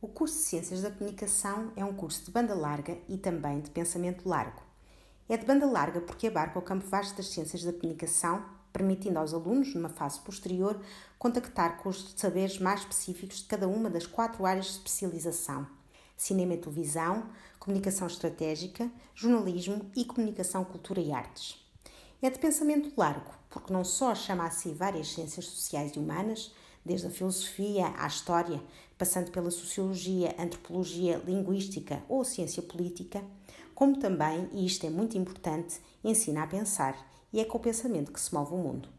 O curso de Ciências da Comunicação é um curso de banda larga e também de pensamento largo. É de banda larga porque abarca o campo vasto das ciências da comunicação, permitindo aos alunos, numa fase posterior, contactar com os saberes mais específicos de cada uma das quatro áreas de especialização: cinema e televisão, comunicação estratégica, jornalismo e comunicação, cultura e artes. É de pensamento largo, porque não só chama a si várias ciências sociais e humanas, desde a filosofia à história, passando pela sociologia, antropologia, linguística ou ciência política, como também, e isto é muito importante, ensina a pensar, e é com o pensamento que se move o mundo.